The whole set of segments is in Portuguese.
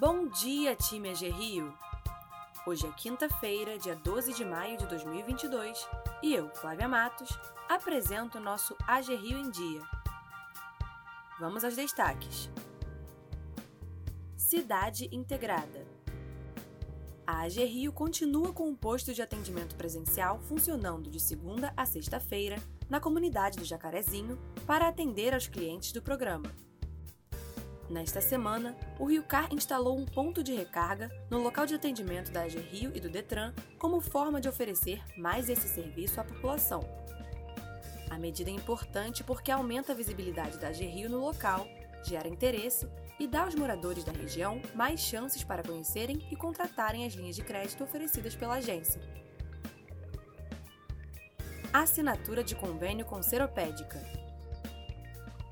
Bom dia, time AG Rio! Hoje é quinta-feira, dia 12 de maio de 2022, e eu, Flávia Matos, apresento o nosso AG Rio em Dia. Vamos aos destaques. Cidade Integrada. A AG Rio continua com o posto de atendimento presencial funcionando de segunda a sexta-feira na comunidade do Jacarezinho para atender aos clientes do programa. Nesta semana, o Rio Car instalou um ponto de recarga no local de atendimento da AG Rio e do Detran como forma de oferecer mais esse serviço à população. A medida é importante porque aumenta a visibilidade da AG Rio no local, gera interesse e dá aos moradores da região mais chances para conhecerem e contratarem as linhas de crédito oferecidas pela agência. Assinatura de convênio com Seropédica.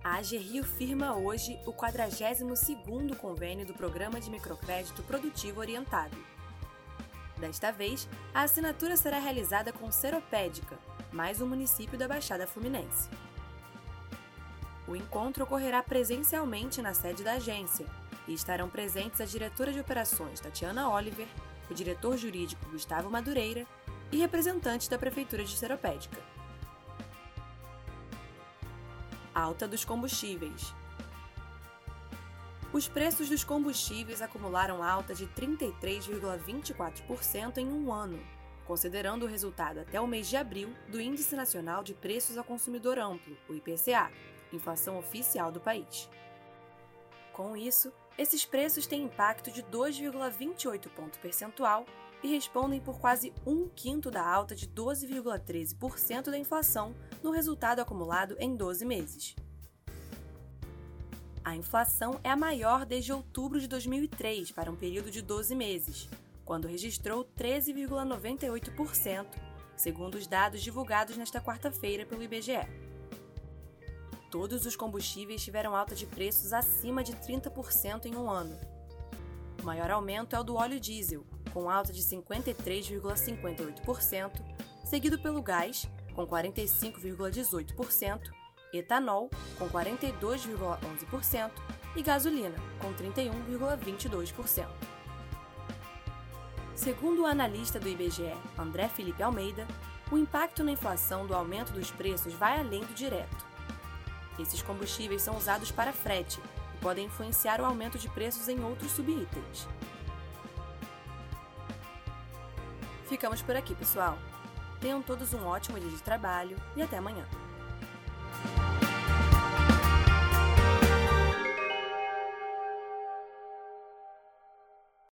A AG Rio firma hoje o 42º convênio do Programa de Microcrédito Produtivo Orientado. Desta vez, a assinatura será realizada com Seropédica, mais um município da Baixada Fluminense. O encontro ocorrerá presencialmente na sede da agência e estarão presentes a diretora de operações Tatiana Oliver, o diretor jurídico Gustavo Madureira e representantes da Prefeitura de Seropédica. Alta dos combustíveis. Os preços dos combustíveis acumularam alta de 33,24% em um ano, considerando o resultado até o mês de abril do Índice Nacional de Preços ao Consumidor Amplo, o IPCA, inflação oficial do país. Com isso, esses preços têm impacto de 2,28 ponto percentual e respondem por quase um quinto da alta de 12,13% da inflação no resultado acumulado em 12 meses. A inflação é a maior desde outubro de 2003 para um período de 12 meses, quando registrou 13,98%, segundo os dados divulgados nesta quarta-feira pelo IBGE. Todos os combustíveis tiveram alta de preços acima de 30% em um ano. O maior aumento é o do óleo diesel, com alta de 53,58%, seguido pelo gás, com 45,18%, etanol, com 42,11% e gasolina, com 31,22%. Segundo o analista do IBGE, André Felipe Almeida, o impacto na inflação do aumento dos preços vai além do direto. Esses combustíveis são usados para frete e podem influenciar o aumento de preços em outros subitens. Ficamos por aqui, pessoal. Tenham todos um ótimo dia de trabalho e até amanhã.